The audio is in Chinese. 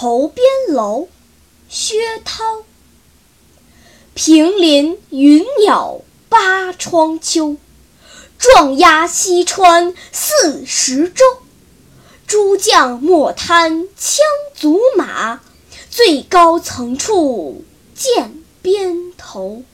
头边楼薛涛，平林云鸟八窗秋，壮压西川四十州，诸将莫贪羌卒马，最高层处见边头。